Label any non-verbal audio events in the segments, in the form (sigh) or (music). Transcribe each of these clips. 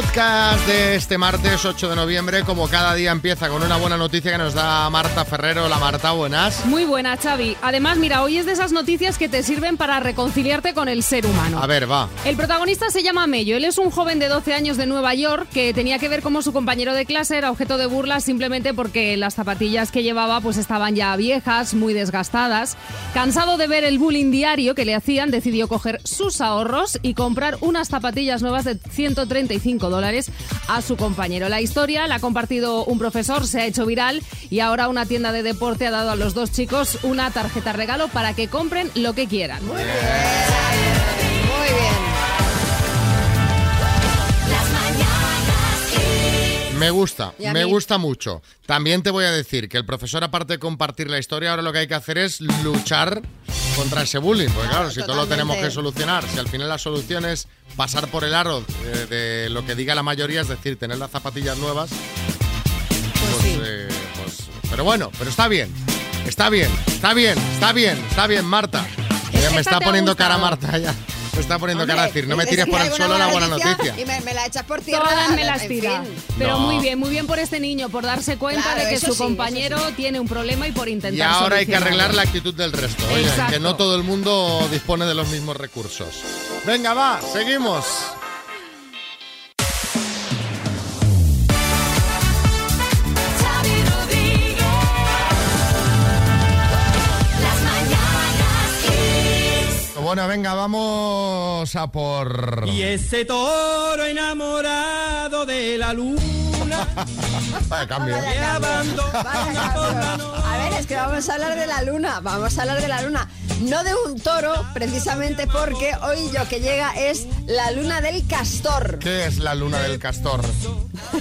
podcast de este martes 8 de noviembre, como cada día empieza con una buena noticia que nos da Marta Ferrero. La Marta, buenas. Muy buena, Xavi. Además, mira, hoy es de esas noticias que te sirven para reconciliarte con el ser humano. A ver, va. El protagonista se llama Mello. Él es un joven de 12 años de Nueva York que tenía que ver cómo su compañero de clase era objeto de burla simplemente porque las zapatillas que llevaba pues estaban ya viejas, muy desgastadas. Cansado de ver el bullying diario que le hacían, decidió coger sus ahorros y comprar unas zapatillas nuevas de 135 dólares a su compañero. La historia la ha compartido un profesor, se ha hecho viral y ahora una tienda de deporte ha dado a los dos chicos una tarjeta regalo para que compren lo que quieran. Muy bien. Me gusta, me gusta mucho. También te voy a decir que el profesor, aparte de compartir la historia, ahora lo que hay que hacer es luchar contra ese bullying. Porque claro, si todo lo tenemos que solucionar, si al final la solución es pasar por el aro eh, de lo que diga la mayoría, es decir, tener las zapatillas nuevas, pues, sí. eh, pues- pero bueno, pero está bien, está bien, está bien, está bien, está bien, Marta. Me está poniendo cara. Marta ya. Me está poniendo Hombre, cara a decir, no me es tires por el suelo la buena noticia. Y me, me la echas por tierra. Todas me en las fin. tira. Pero No. muy bien, muy bien por este niño, por darse cuenta Claro, de que su sí, compañero tiene un problema y por intentar Y ahora hay que arreglar la actitud del resto. Oye, que no todo el mundo dispone de los mismos recursos. Venga, va, seguimos. Bueno, venga, vamos a por... Y ese toro enamorado de la luna (laughs) Vaya cambio. Vaya cambio. Vaya cambio. A ver, es que vamos a hablar de la luna. Vamos a hablar de la luna. No de un toro, precisamente porque hoy lo que llega es la luna del castor. ¿Qué es la luna del castor?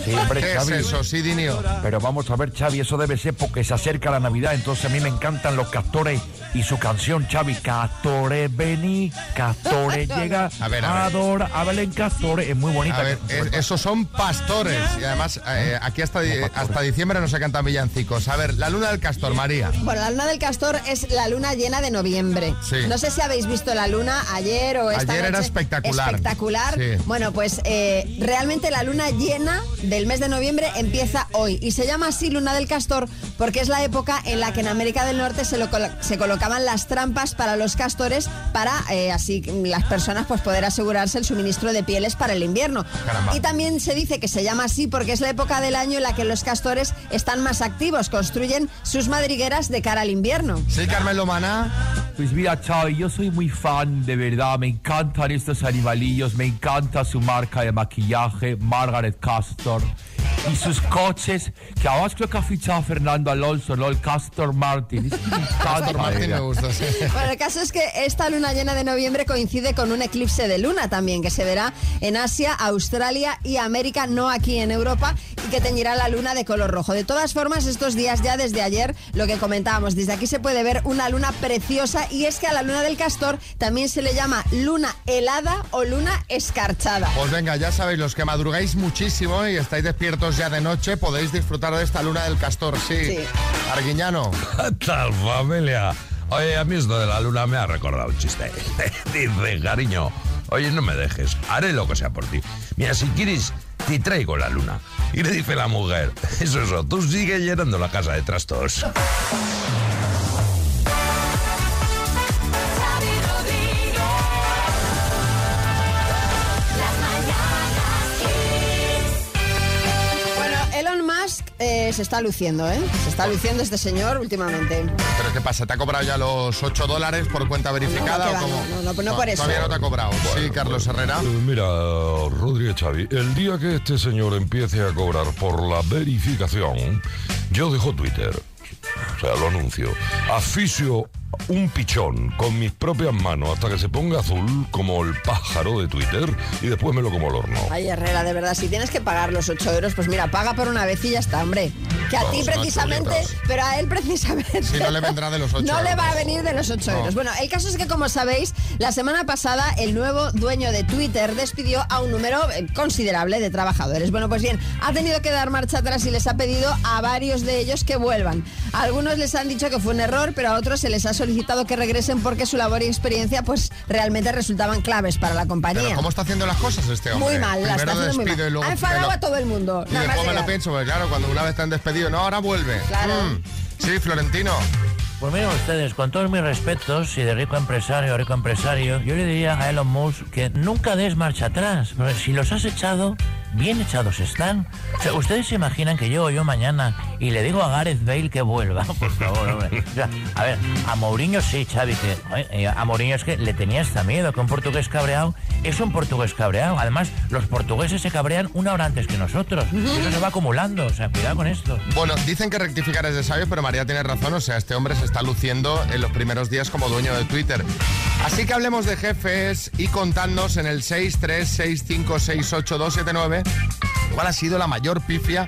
Sí, hombre, ¿Qué es Xavi. eso, sí, Dinio? Pero vamos a ver, Xavi, eso debe ser porque se acerca la Navidad, entonces a mí me encantan los castores y su canción, Xavi, Castores vení, Castores (laughs) llega, A ver, a ver. adora, hablen Castores, es muy bonita. A ver, es- esos son pastores. Y además, eh, aquí hasta, di- hasta diciembre no se cantan villancicos. A ver, la luna del castor, María. Bueno, la luna del castor es la luna llena de noviembre. Sí. No sé si habéis visto la luna ayer o esta Ayer era espectacular. Espectacular. Sí. Bueno, pues eh, realmente la luna llena del mes de noviembre empieza hoy y se llama así luna del castor porque es la época en la que en América del Norte se, lo colo- se colocaban las trampas para los castores para eh, así las personas pues poder asegurarse el suministro de pieles para el invierno. Caramba. Y también se dice que se llama así porque es la época del año en la que los castores están más activos, construyen sus madrigueras de cara al invierno. Sí, Carmen Lomana. Pues mira, Xavi, yo soy muy fan, de verdad, me encantan estos animalillos, me encanta su marca de maquillaje, Margaret Castor, y sus coches, que además creo que ha fichado a Fernando Alonso, ¿no? El Castor Martin. (laughs) Castor de Martín me gusta, sí. Bueno, el caso es que esta luna llena de noviembre coincide con un eclipse de luna también, que se verá en Asia, Australia y América, no aquí en Europa, y que teñirá la luna de color rojo. De todas formas, estos días ya desde ayer, lo que comentábamos, desde aquí se puede ver una luna preciosa y es que a la luna del castor también se le llama luna helada o luna escarchada. Pues venga, ya sabéis, los que madrugáis muchísimo y estáis despiertos ya de noche, podéis disfrutar de esta luna del castor, sí. Sí. Arguiñano. ¿Qué (laughs) tal, familia? Oye, a mí esto de la luna me ha recordado un chiste. (laughs) Dice, cariño, oye, no me dejes, haré lo que sea por ti. Mira, si quieres, te traigo la luna. Y le dice la mujer, eso, eso, tú sigue llenando la casa de trastos. Eh, se está luciendo, ¿eh? Se está luciendo este señor últimamente. ¿Pero qué pasa? ¿Te ha cobrado ya los 8 dólares por cuenta verificada No, que o cómo? no, no, no, no por eso. Todavía no te ha cobrado. sí, Carlos Herrera. Eh, Mira, Rodríguez Xavi, el día que este señor empiece a cobrar por la verificación, yo dejo Twitter. O sea, lo anuncio. Aficio un pichón con mis propias manos hasta que se ponga azul como el pájaro de Twitter y después me lo como al horno. Ay, Herrera, de verdad, si tienes que pagar los 8 euros, pues mira, paga por una vez y ya está, hombre. Que a ti precisamente, pero a él precisamente. Sí, no le vendrá de los ocho (laughs) No le va a venir de los 8 No. euros. Bueno, el caso es que, como sabéis, la semana pasada el nuevo dueño de Twitter despidió a un número eh, considerable de trabajadores. Bueno, pues bien, ha tenido que dar marcha atrás y les ha pedido a varios de ellos que vuelvan. A algunos les han dicho que fue un error, pero a otros se les ha solicitado que regresen porque su labor y experiencia pues realmente resultaban claves para la Pero compañía. ¿cómo está haciendo las cosas este hombre? Muy mal, las está Primero haciendo muy mal. y luego... Ha enfadado a todo el mundo. Y después me lo pienso, porque claro, cuando una vez te han despedido, no, ahora vuelve. Claro. Mm. Sí, Florentino. Pues miren ustedes, con todos mis respetos y de rico empresario a rico empresario, yo le diría a Elon Musk que nunca des marcha atrás. Si los has echado, bien echados están. O sea, ustedes se imaginan que yo o yo mañana y le digo a Gareth Bale que vuelva, (laughs) por favor, hombre. O sea, a ver, a Mourinho sí, Xavi, que eh, a Mourinho es que le tenía hasta miedo, que un portugués cabreado es un portugués cabreado. Además, los portugueses se cabrean una hora antes que nosotros. Y eso se va acumulando, o sea, cuidado con esto. Bueno, dicen que rectificar es de sabio, pero María tiene razón. O sea, este hombre se está luciendo en los primeros días como dueño de Twitter. Así que hablemos de jefes y contadnos en el 636568279 cuál ha sido la mayor pifia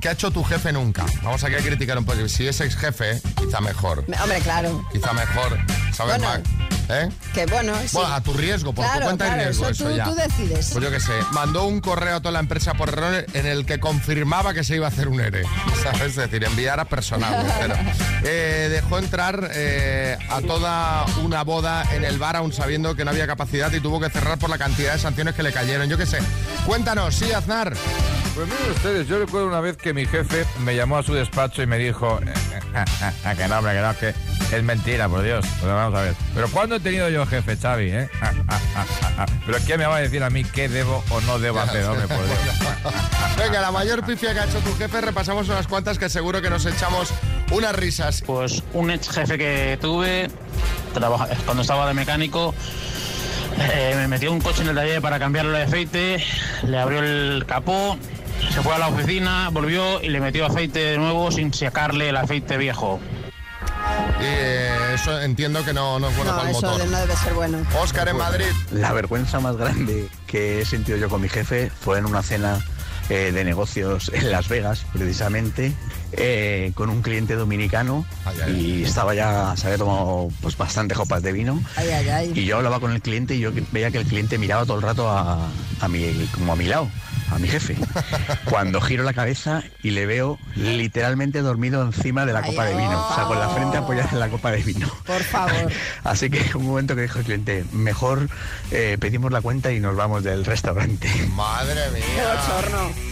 que ha hecho tu jefe nunca. Vamos aquí a criticar un poco. Si es ex jefe, quizá mejor. Me- Hombre, claro. Quizá mejor. ¿Sabes, Bueno, Mac? ¿Eh? Que bueno, sí. Bueno, a tu riesgo, por Claro, tu cuenta claro, y riesgo, eso eso, tú- ya. tú decides. Pues yo qué sé, mandó un correo a toda la empresa por error en el que confirmaba que se iba a hacer un ERE. ¿Sabes? Es decir, enviar a personal. (laughs) Eh, dejó entrar eh, a toda una boda en el bar aún sabiendo que no había capacidad y tuvo que cerrar por la cantidad de sanciones que le cayeron. Yo qué sé. Cuéntanos, sí, Aznar. Pues miren ustedes, yo recuerdo una vez que mi jefe me llamó a su despacho y me dijo eh, eh, eh, eh, que no, hombre, que no, que es mentira, por Dios. Pero vamos a ver. Pero ¿cuándo he tenido yo jefe, Xavi? Eh? Ah, ah, ah, ah, ah. Pero ¿quién me va a decir a mí qué debo o no debo hacer, hombre, por Dios? Venga, la mayor pifia que ha hecho tu jefe, repasamos unas cuantas que seguro que nos echamos unas risas. Pues un ex jefe que tuve, trabaja- cuando estaba de mecánico, eh, me metió un coche en el taller para cambiarle el aceite, le abrió el capó, se fue a la oficina, volvió y le metió aceite de nuevo sin sacarle el aceite viejo. Y eh, eso entiendo que no, no es bueno No, para el eso motor. no debe ser bueno. Oscar en Madrid. La vergüenza más grande que he sentido yo con mi jefe fue en una cena eh, de negocios en Las Vegas, precisamente, eh, con un cliente dominicano Ay, ay, y estaba ya, se había tomado pues, bastante copas de vino. Ay, ay, ay. Y yo hablaba con el cliente y yo que- veía que el cliente miraba todo el rato a, a mi, como a mi lado, a mi jefe. Cuando giro la cabeza y le veo literalmente dormido encima de la Ay, copa de vino, o sea, con la frente apoyada en la copa de vino. Por favor. (laughs) Así que un momento que dijo el cliente, mejor eh, pedimos la cuenta y nos vamos del restaurante. Madre Qué mía. bochorno.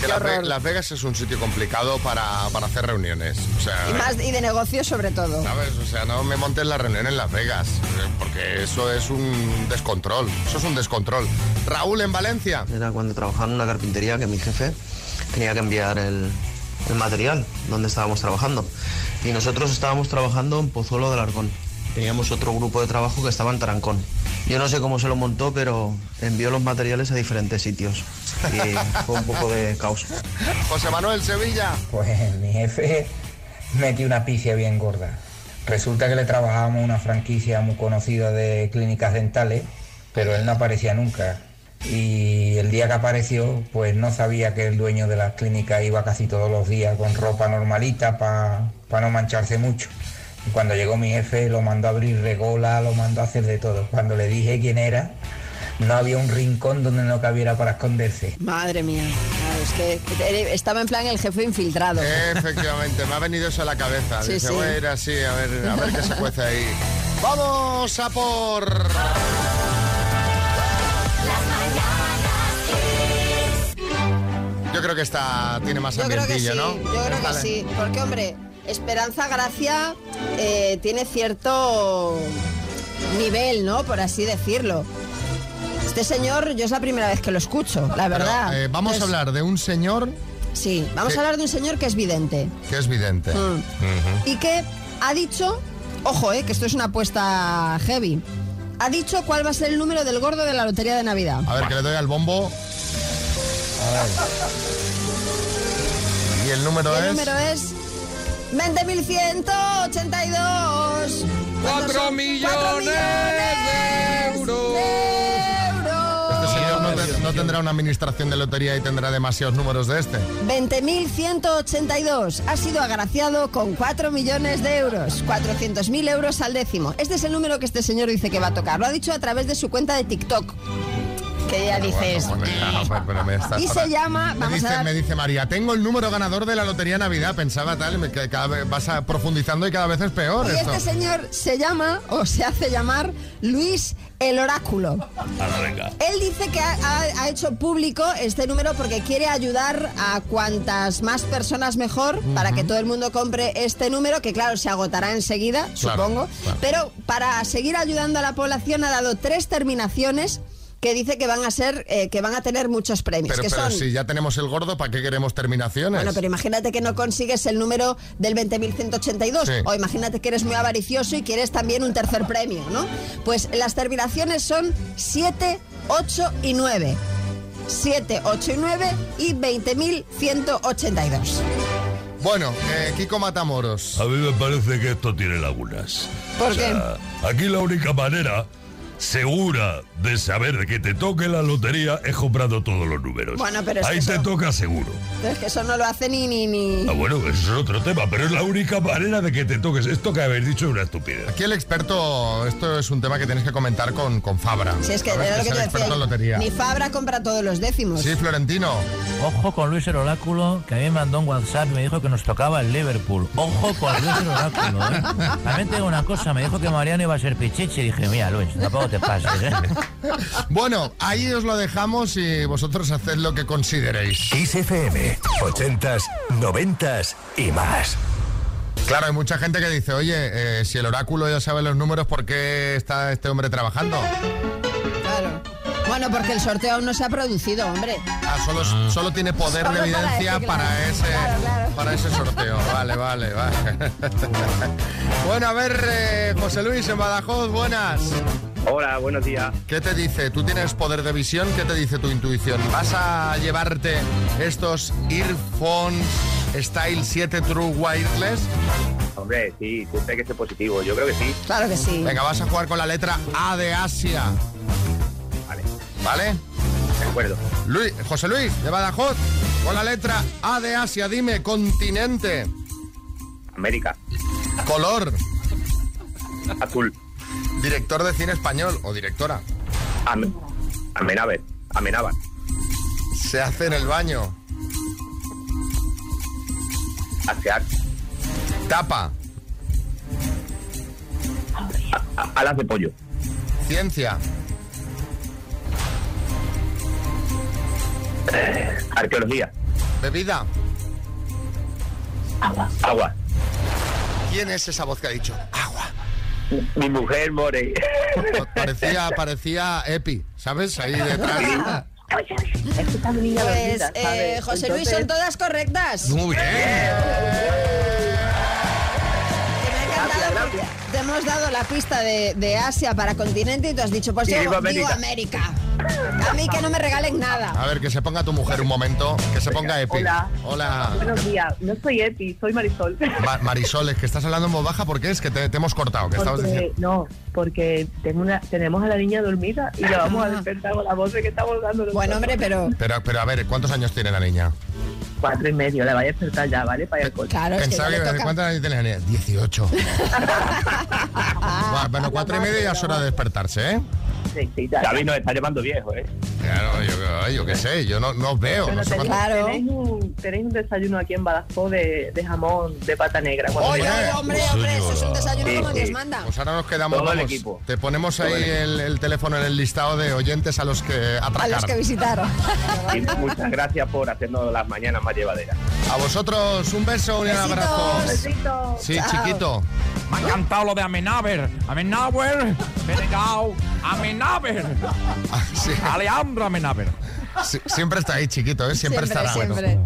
Que Las, Ve- horror. Las Vegas es un sitio complicado para, para hacer reuniones. O sea, Y, más, y de negocio sobre todo. ¿sabes? O sea, no me montes la reunión en Las Vegas, eh, porque eso es un descontrol. Eso es un descontrol. Raúl en Valencia. Era cuando trabajaba en una carpintería que mi jefe tenía que enviar el, el material donde estábamos trabajando. Y nosotros estábamos trabajando en Pozuelo del Arcón. Teníamos otro grupo de trabajo que estaba en Tarancón. Yo no sé cómo se lo montó, pero envió los materiales a diferentes sitios. Y fue un poco de caos. José Manuel Sevilla. Pues mi jefe metió una pifia bien gorda. Resulta que le trabajábamos una franquicia muy conocida de clínicas dentales, pero él no aparecía nunca. Y el día que apareció, pues no sabía que el dueño de la clínica iba casi todos los días con ropa normalita para no mancharse mucho. Cuando llegó mi jefe lo mandó a abrir regola, lo mandó a hacer de todo. Cuando le dije quién era, no había un rincón donde no cabiera para esconderse. Madre mía. Claro, es que estaba en plan el jefe infiltrado. Efectivamente, me ha venido eso a la cabeza. Sí, Dice, sí. voy a ir así, a ver, a ver qué se cuece ahí. (laughs) ¡Vamos a por...! Yo creo que esta tiene más Yo creo que sí, ambientillo, ¿no? yo creo que sí. Porque, hombre, Esperanza Gracia eh, tiene cierto nivel, ¿no? Por así decirlo. Este señor, yo es la primera vez que lo escucho, la Pero, verdad. eh, vamos a hablar de un señor Sí, vamos a hablar de un señor que es vidente. que es vidente. Mm. Y que ha dicho, ojo, eh, que esto es una apuesta heavy. Ha dicho cuál va a ser el número del gordo de la lotería de Navidad. A ver, que le doy al bombo. A ver. Y el número Y el es... número es 20.182. ¿Cuántos ¡Cuatro son? millones ¡Cuatro de euros! de Este euros. señor no, te- no tendrá una administración de lotería y tendrá demasiados números de este. 20.182. Ha sido agraciado con 4 millones de euros. 400.000 euros al décimo. Este es el número que este señor dice que va a tocar. Lo ha dicho a través de su cuenta de TikTok. Que ya dices. Bueno, ya, pero- pero me estás Y se llama, Me vamos dice, a dar- me dice María, tengo el número ganador de la Lotería Navidad. Pensaba tal, y me- que cada vez vas a- profundizando y cada vez es peor Y esto. este señor se llama, o se hace llamar, Luis el Oráculo. Él dice que ha, ha- ha hecho público este número porque quiere ayudar a cuantas más personas mejor para que todo el mundo compre este número, que claro, se agotará enseguida, Claro, supongo. claro. Pero para seguir ayudando a la población ha dado tres terminaciones que dice que van a ser, eh, que van a tener muchos premios. Pero, que pero son, si ya tenemos el gordo, ¿para qué queremos terminaciones? bueno, pero imagínate que no consigues el número del 20.182 Sí. o imagínate que eres muy avaricioso y quieres también un tercer premio, ¿no? Pues las terminaciones son 7, 8 y 9. 7, 8 y 9 y 20.182. Bueno, eh, Kiko Matamoros. A mí me parece que esto tiene lagunas. ¿Por O sea, Aquí la única manera segura de saber que te toque la lotería es comprando todos los números. Bueno, pero es Ahí que te eso- toca seguro. Pero es que eso no lo hace ni... ni, ni... Ah, bueno, eso es otro tema, pero es la única manera de que te toques. Esto que habéis dicho es una estupidez. Aquí el experto, esto es un tema que tienes que comentar con, con Fabra. Si es que ¿sabes? era lo es que el yo experto en decía. lotería. Ni Fabra compra todos los décimos. Sí, Florentino. Ojo con Luis el Oráculo, que a mí me mandó un WhatsApp y me dijo que nos tocaba el Liverpool. Ojo con Luis el Oráculo, ¿eh? También tengo una cosa, me dijo que Mariano iba a ser pichichi y dije, mira Luis, tampoco te pases, ¿eh? Bueno, ahí os lo dejamos y vosotros haced lo que consideréis. Kiss FM, 80s, 90s y más. Claro, hay mucha gente que dice, oye, eh, si el oráculo ya sabe los números, ¿por qué está este hombre trabajando? Claro. Bueno, porque el sorteo aún no se ha producido, hombre. Ah, solo, solo tiene poder Solo de para evidencia para, ese, Claro, claro. para ese sorteo. Vale, vale, vale. (laughs) bueno, a ver, eh, José Luis en Badajoz, buenas. Hola, buenos días. ¿Qué te dice? ¿Tú tienes poder de visión? ¿Qué te dice tu intuición? ¿Vas a llevarte estos earphones Style 7 True Wireless? Hombre, sí, siempre hay que ser positivo. Yo creo que sí. Claro que sí. Venga, vas a jugar con la letra A de Asia. Vale, ¿Vale? de acuerdo. Luis, José Luis, de Badajoz, con la letra A de Asia, dime, continente, América, color, azul, director de cine español o directora, Am Amenábar, Amenábar, se hace en el baño, Asear, tapa, a- alas de pollo, ciencia, arqueología, bebida. agua. ¿Quién es esa voz que ha dicho? Agua. Mi mujer more. Parecía, parecía Epi, ¿sabes? Ahí detrás. Pues, eh, José Luis, son todas correctas. Muy bien. Te hemos dado la pista de, de Asia para continente y tú has dicho, pues Y yo digo América. América. A mí que no me regalen nada. A ver, que se ponga tu mujer un momento, que se ponga Epi. Hola. Hola. Buenos días, no soy Epi, soy Marisol. Ma- Marisol, es que estás hablando en voz baja porque es que te, te hemos cortado, que Porque- diciendo... no, porque tengo una, tenemos a la niña dormida y la vamos a despertar con la voz de que estamos dando Bueno, hombre, pero... Pero, pero a ver, ¿cuántos años tiene la niña? Cuatro y medio, la vaya a despertar ya, ¿vale? Para ir al coche. Claro, que Pensaba que, toca. ¿Cuántos años niña? 18. Bueno, cuatro y medio ya es hora de despertarse, ¿eh? Sí, sí. David nos está llevando viejo, ¿eh? Claro, yo, yo qué sé, yo no, no os veo. Bueno, no sé Claro. tenéis un, tenéis un desayuno aquí en Badajoz de, de jamón de pata negra. Oye, hombre, hombre, eso es un desayuno Sí, como sí. Dios manda. Pues ahora nos quedamos, Todo el vamos, equipo. te ponemos ahí Todo el equipo. el, el teléfono en el listado de oyentes a los que A atracar. los que visitaron. Y muchas gracias por hacernos las mañanas más llevaderas. A vosotros un beso, un Besitos. abrazo. Besitos. Sí, Chao. chiquito. Me ha encantado lo de Amenáber. Amenáber, Benegao, Amenáber. (laughs) Ah, sí, Alejandro. Siempre está ahí, chiquito, ¿eh? Siempre, Siempre, estará. siempre.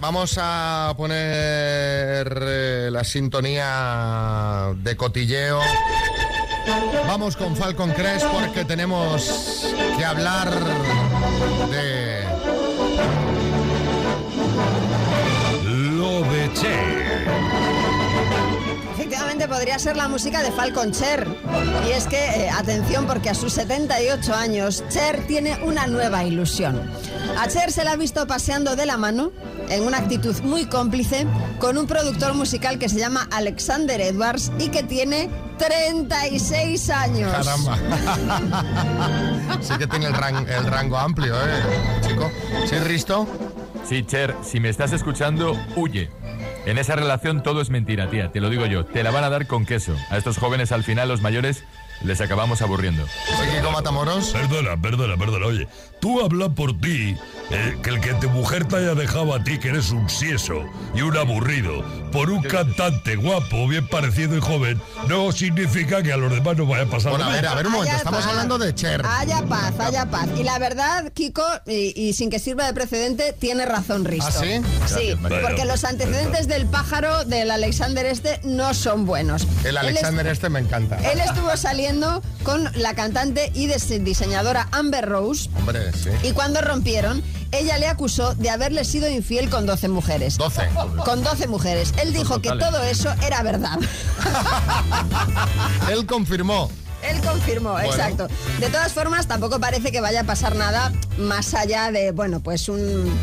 Vamos a poner eh, la sintonía de cotilleo. Vamos con Falcon Crest porque tenemos que hablar de Lo de Che. Efectivamente, podría ser la música de Falcon Cher. Y es que, eh, atención, porque a sus 78 años, Cher tiene una nueva ilusión. A Cher se la ha visto paseando de la mano, en una actitud muy cómplice, con un productor musical que se llama Alexander Edwards y que tiene 36 años. Caramba. (laughs) sí que tiene el, ran- el rango amplio, ¿eh, chico? ¿Sí, Risto? Sí, Cher, si me estás escuchando, huye. En esa relación todo es mentira, tía, te lo digo yo. Te la van a dar con queso. A estos jóvenes al final, los mayores, les acabamos aburriendo. Oye, Kiko Matamoros. Perdona, perdona, perdona. Oye, tú hablas por ti, eh, que el que tu mujer te haya dejado a ti, que eres un sieso y un aburrido, por un cantante guapo, bien parecido y joven, no significa que a los demás no vaya a pasar Bueno, a nada. ver, a ver un momento, Haya estamos paz. hablando de Cher. Haya paz, haya paz. Y la verdad, Kiko, y, y sin que sirva de precedente, tiene razón Risto. ¿Ah, sí? Sí, Gracias, porque los antecedentes del pájaro del Alexander este no son buenos. El Alexander este me encanta. Él estuvo con la cantante y dise- diseñadora Amber Rose Hombre, sí. y cuando rompieron, ella le acusó de haberle sido infiel con 12 mujeres. 12. Con 12 mujeres. Él dijo que todo eso era verdad. (laughs) Él confirmó. Él confirmó, Bueno. exacto. De todas formas, tampoco parece que vaya a pasar nada más allá de, bueno, pues un-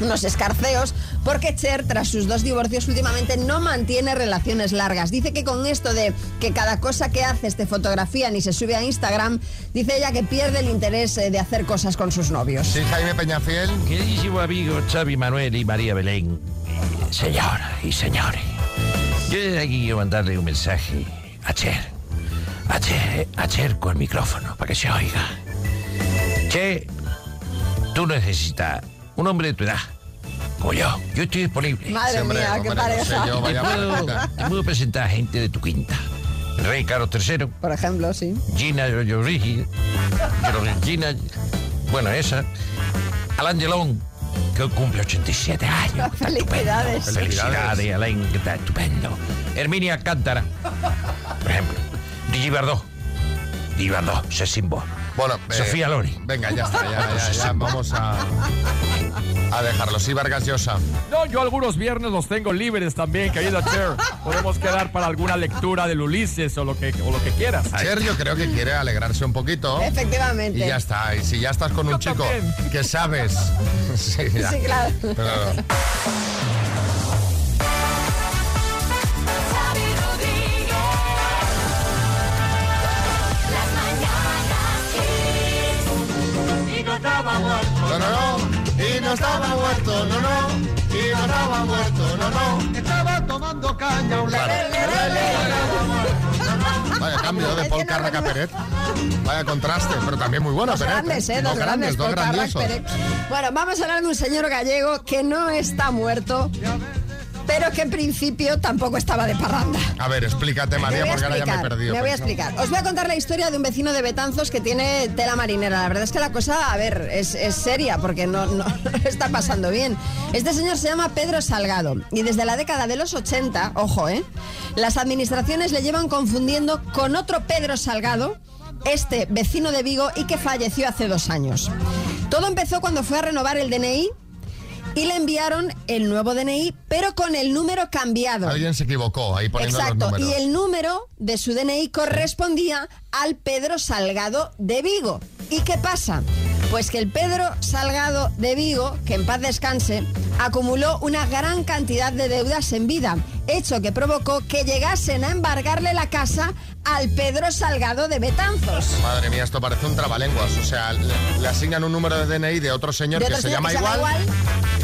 unos escarceos, porque Cher, tras sus dos divorcios, últimamente no mantiene relaciones largas. Dice que con esto de que cada cosa que haces te fotografían y se sube a Instagram, dice ella que pierde el interés eh, de hacer cosas con sus novios. Sí, Jaime Peñafiel. Queridísimo amigo Xavi Manuel y María Belén, eh, señora y señores, yo desde aquí quiero mandarle un mensaje a Cher, a Cher, a Cher con el micrófono para que se oiga. Che, tú necesitas un hombre de tu edad, como yo. Yo estoy disponible. Madre Sí, hombre, mía, qué hombre, no pareja. sé yo, te, vaya puedo, te puedo presentar a gente de tu quinta. El rey Carlos III, Por ejemplo, sí. Gina Giorgi, Gina, bueno, esa. Alain Delon, que cumple 87 años. Está (laughs) Felicidades. estupendo. Felicidades, Alain, que está estupendo. Herminia Cántara, por ejemplo. Gigi Bardot. Gigi Bardot, Sesimbo. Bueno, eh, Sofía Lori. Venga, ya está, ya, ya, ya, vamos a, a dejarlo. Sí, Vargas Llosa. No, yo algunos viernes los tengo libres también, querida Cher. Podemos quedar para alguna lectura del Ulises o lo que, o lo que quieras. Cher yo creo que quiere alegrarse un poquito. Efectivamente. Y ya está. Y si ya estás con un chico que sabes. (laughs) Sí, ya. Sí, claro. Pero- muerto. No, no, no. Y no estaba muerto, no, no. Y no estaba muerto, no, no. Estaba tomando caña un Vaya cambio de Paul Carraca Peret. Vaya contraste, pero también muy bueno, Dos Peret. grandes, ¿eh? Dos, grandes. dos grandiosos. Pérez. Bueno, vamos a hablar de un señor gallego que no está muerto, pero que en principio tampoco estaba de parranda. A ver, explícate, María, porque ahora ya me he perdido. me voy a ¿no? explicar. Os voy a contar la historia de un vecino de Betanzos que tiene tela marinera. La verdad es que la cosa, a ver, es, es seria porque no, no (laughs) está pasando bien. Este señor se llama Pedro Salgado y desde la década de los 80, ojo, ¿eh? Las administraciones le llevan confundiendo con otro Pedro Salgado, este vecino de Vigo y que falleció hace dos años. Todo empezó cuando fue a renovar el DNI y le enviaron el nuevo DNI, pero con el número cambiado. Alguien se equivocó ahí poniendo Exacto, los y el número de su DNI correspondía al Pedro Salgado de Vigo. ¿Y qué pasa? Pues que el Pedro Salgado de Vigo, que en paz descanse, acumuló una gran cantidad de deudas en vida, hecho que provocó que llegasen a embargarle la casa al Pedro Salgado de Betanzos. Madre mía, esto parece un trabalenguas. O sea, le, le asignan un número de DNI de otro señor De que otro se señor llama que se llama igual,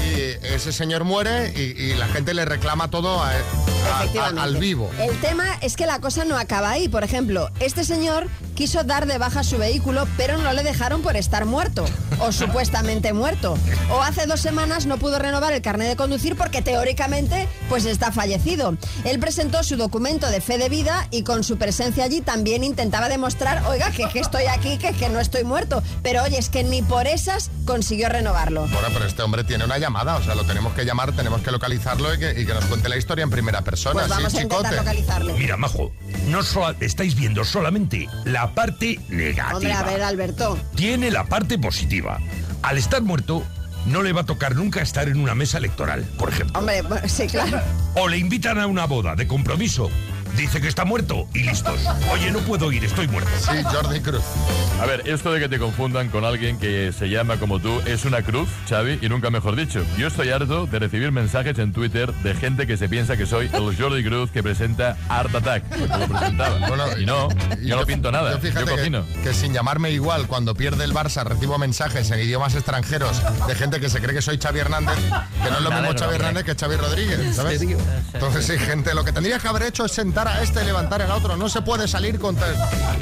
y ese señor muere y, y la gente le reclama todo a- a- a- Efectivamente. al vivo. El tema es que la cosa no acaba ahí. Por ejemplo, este señor quiso dar de baja su vehículo, pero no le dejaron por estar muerto, o (laughs) supuestamente muerto. O hace dos semanas no pudo renovar el carnet de conducir porque teóricamente pues está fallecido. Él presentó su documento de fe de vida y con su presencia allí también intentaba demostrar, oiga, que, que estoy aquí, que, que no estoy muerto. Pero oye, es que ni por esas consiguió renovarlo. Bueno, pero este hombre tiene una llamada, o sea, lo tenemos que llamar, tenemos que localizarlo y que, y que nos cuente la historia en primera persona. Pues vamos sí, a intentar chicote. localizarle. Mira, Majo, no estáis viendo solamente la parte negativa. Hombre, a ver, Alberto. Tiene la parte positiva. Al estar muerto, no le va a tocar nunca estar en una mesa electoral, por ejemplo. Hombre, bueno, sí, claro. O le invitan a una boda de compromiso dice que está muerto y listos. Oye, no puedo ir, estoy muerto. Sí, Jordi Cruz. A ver, esto de que te confundan con alguien que se llama como tú es una cruz, Xavi, y nunca mejor dicho. Yo estoy harto de recibir mensajes en Twitter de gente que se piensa que soy el Jordi Cruz que presenta Art Attack, porque lo presentaba. Bueno, y no, yo no pinto nada, Yo yo, cocino. que, que sin llamarme igual, cuando pierde el Barça recibo mensajes en idiomas extranjeros de gente que se cree que soy Xavi Hernández, que no es lo mismo Xavi. Hernández que Xavi Rodríguez, ¿sabes? Entonces sí, gente, lo que tendría que haber hecho es sentar a este y levantar al otro. No se puede salir contra...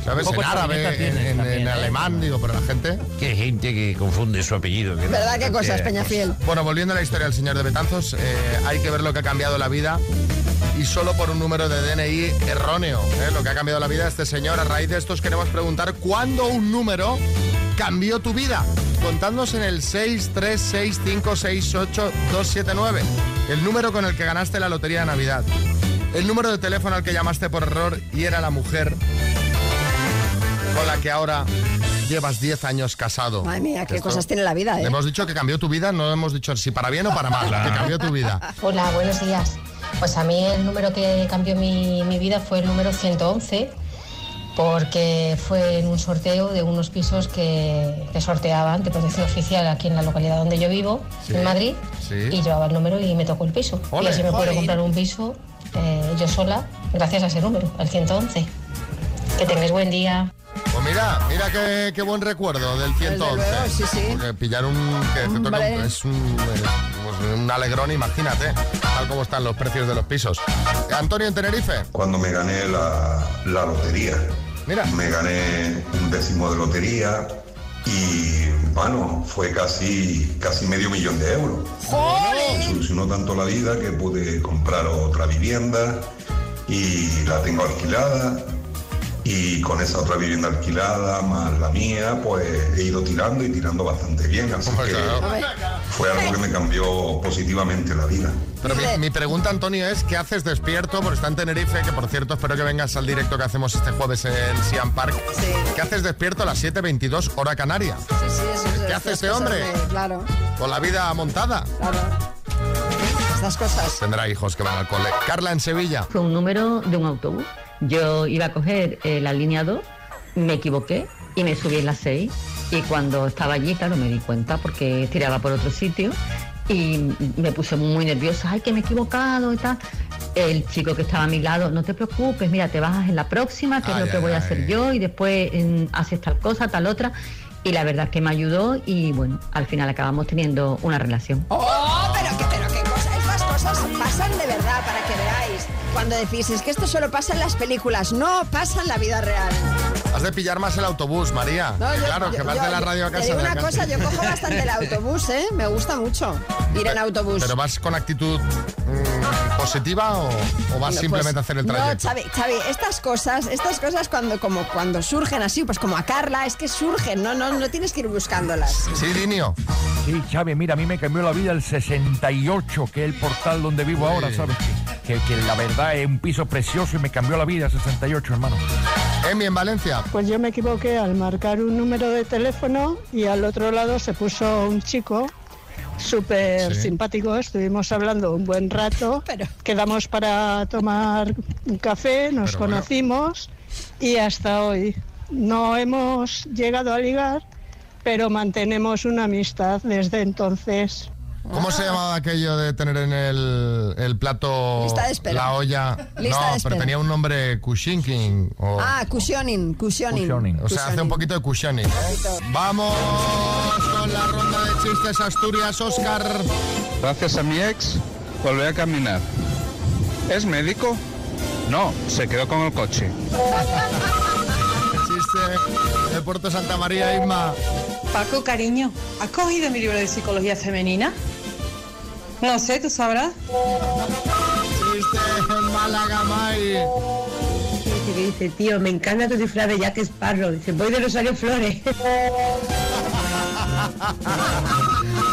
¿Sabes? En árabe, chavineta en, también, en ¿eh? alemán, digo, pero la gente... Hay gente que confunde su apellido. que ¿Verdad qué cosas, Peñafiel? Bueno, volviendo a la historia del señor de Betanzos, eh, hay que ver lo que ha cambiado la vida y solo por un número de DNI erróneo. ¿eh? Lo que ha cambiado la vida de este señor. A raíz de esto os queremos preguntar cuándo un número cambió tu vida. Contadnos en el 636568279, el número con el que ganaste la lotería de Navidad. El número de teléfono al que llamaste por error y era la mujer con la que ahora llevas 10 años casado. Madre mía, qué Esto- cosas tiene la vida, le ¿eh? hemos dicho que cambió tu vida, no hemos dicho si para bien o para mal, que cambió tu vida. (laughs) Hola, buenos días. Pues a mí el número que cambió mi, mi vida fue el número 111, porque fue en un sorteo de unos pisos que, que sorteaban de protección oficial aquí en la localidad donde yo vivo, Sí, en Madrid, sí. y llevaba el número y me tocó el piso. Ole, y así me puedo comprar un piso eh, yo sola, gracias a ese número, el 111. Que tengáis buen día. Pues mira, mira qué, qué buen recuerdo del 111. luego, sí, sí. Porque pillar un... Que te toca un- es un, eh, un alegrón, imagínate, tal como están los precios de los pisos. Antonio en Tenerife. Cuando me gané la, la lotería. Mira. Me gané un décimo de lotería y, bueno, fue casi, casi medio millón de euros. Me solucionó tanto la vida que pude comprar otra vivienda y la tengo alquilada. Y con esa otra vivienda alquilada más la mía, pues he ido tirando y tirando bastante bien. Así que fue algo que me cambió positivamente la vida. Pero mi, mi pregunta, Antonio, es ¿qué haces despierto? Porque está en Tenerife, que por cierto espero que vengas al directo que hacemos este jueves en Siam Park. ¿Qué haces despierto a las 7.22 hora canaria? Sí, sí, eso ¿Qué hace este hombre? de- Claro, Con la vida montada. claro. Estas cosas. Tendrá hijos que van al cole. Carla en Sevilla. Fue un número de un autobús. Yo iba a coger eh, la línea 2, me equivoqué y me subí en la 6. Y cuando estaba allí, claro, me di cuenta porque tiraba por otro sitio y me puse muy nerviosa. Ay, que me he equivocado y tal. El chico que estaba a mi lado, no te preocupes, mira, te bajas en la próxima, que Ay, es lo que ay, voy a hacer yo, y después mm, haces tal cosa, tal otra. Y la verdad es que me ayudó y bueno, al final acabamos teniendo una relación. ¡Oh, pero pero Cuando decís, es que esto solo pasa en las películas. No, pasa en la vida real. Has de pillar más el autobús, María. No, yo- claro, yo- que vas yo- de la radio a te casa. digo de la una casa. cosa, yo cojo bastante el autobús, ¿eh? Me gusta mucho ir en autobús. ¿Pero vas con actitud mm, positiva o, o vas No, simplemente pues, a hacer el No, trayecto? Xavi, Xavi, estas cosas, estas cosas cuando, como cuando surgen así, pues como a Carla, es que surgen, no, no, no tienes que ir buscándolas. Sí, Dinio. Sí, Xavi, mira, a mí me cambió la vida el 68, que es el portal donde vivo ahora, ¿sabes? Que, que la verdad es un piso precioso y me cambió la vida el 68, hermano. Emi en Valencia. Pues yo me equivoqué al marcar un número de teléfono y al otro lado se puso un chico súper Sí. simpático. Estuvimos hablando un buen rato. Quedamos para tomar un café, nos Pero bueno. conocimos y hasta hoy no hemos llegado a ligar, pero mantenemos una amistad desde entonces. ¿Cómo se llamaba aquello de tener en el, el plato Lista de espera. la olla? Lista no, de pero tenía un nombre cushionking. O, Ah, cushioning, cushioning. o sea, hace un poquito de cushioning. Vamos con la ronda de chistes Asturias, Oscar. Gracias a mi ex, volví a caminar. ¿Es médico? No, se quedó con el coche. (laughs) De Puerto Santa María, Isma. Paco, cariño, ¿has cogido mi libro de psicología femenina? No sé, tú sabrás. Chiste en Málaga, May. Dice que dice, tío, me encanta tu disfraz de Jack Sparrow. Dice, voy de Rosario Flores. (laughs)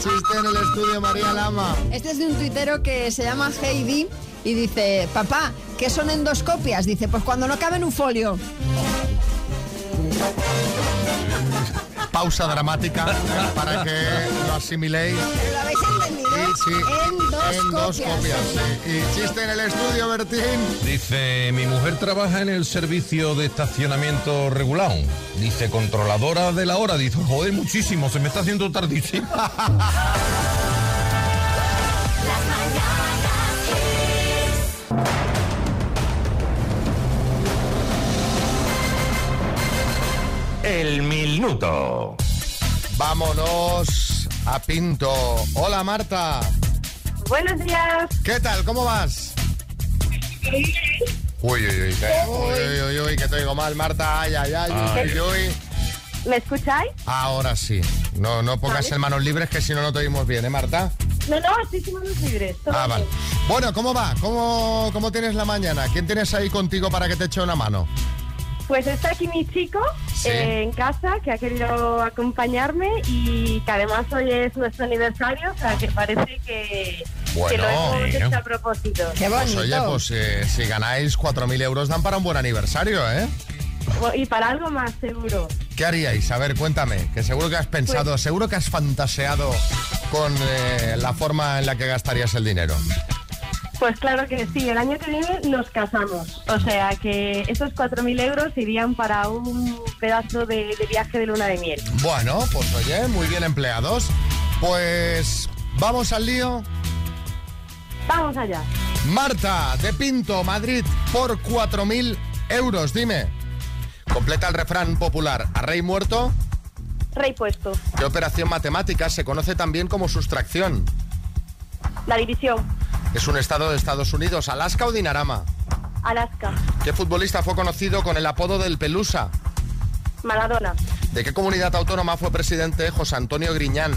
Chiste en el estudio, María Lama. Este es de un tuitero que se llama Heidi y dice, papá, ¿qué son endoscopias? Dice, pues cuando no cabe en un folio. Pausa dramática para que lo asimiléis. ¿Lo habéis entendido? Sí. En dos En dos copias. copias, sí. Y chiste en el estudio, Bertín. Dice, mi mujer trabaja en el servicio de estacionamiento regulado. Dice, controladora de la hora. Dice, joder, muchísimo, se me está haciendo tardísimo. (laughs) El minuto. Vámonos a Pinto. Hola, Marta. Buenos días. ¿Qué tal? ¿Cómo vas? Uy, uy, uy, que, uy, uy, uy, que te oigo mal, Marta. Ay, ay, ay, Ay. uy, uy. ¿Me escucháis? Ahora sí. No, no pongas en manos libres que si no, no te oímos bien, ¿eh, Marta? No, no, estoy sin manos libres. todo Ah, vale. bien. Bueno, ¿cómo va? ¿Cómo, ¿Cómo tienes la mañana? ¿Quién tienes ahí contigo para que te eche una mano? Pues está aquí mi chico Sí. eh, en casa que ha querido acompañarme y que además hoy es nuestro aniversario, o sea que parece que, Bueno, que lo hemos hecho a propósito. Pues oye, pues eh, si ganáis 4.000 euros dan para un buen aniversario, ¿eh? Y para algo más seguro. ¿Qué haríais? A ver, cuéntame, que seguro que has pensado, Pues- seguro que has fantaseado con eh, la forma en la que gastarías el dinero. Pues claro que sí, el año que viene nos casamos. O sea que esos 4.000 euros irían para un pedazo de, de viaje de luna de miel. Bueno, pues oye, muy bien empleados. Pues vamos al lío. Vamos allá. Marta, de Pinto, Madrid, por 4.000 euros, dime. Completa el refrán popular, a rey muerto, Rey puesto. ¿qué operación matemática se conoce también como sustracción? La división. ¿Es un estado de Estados Unidos, Alaska o Dinarama? Alaska. ¿Qué futbolista fue conocido con el apodo del Pelusa? Maradona. ¿De qué comunidad autónoma fue presidente José Antonio Griñán?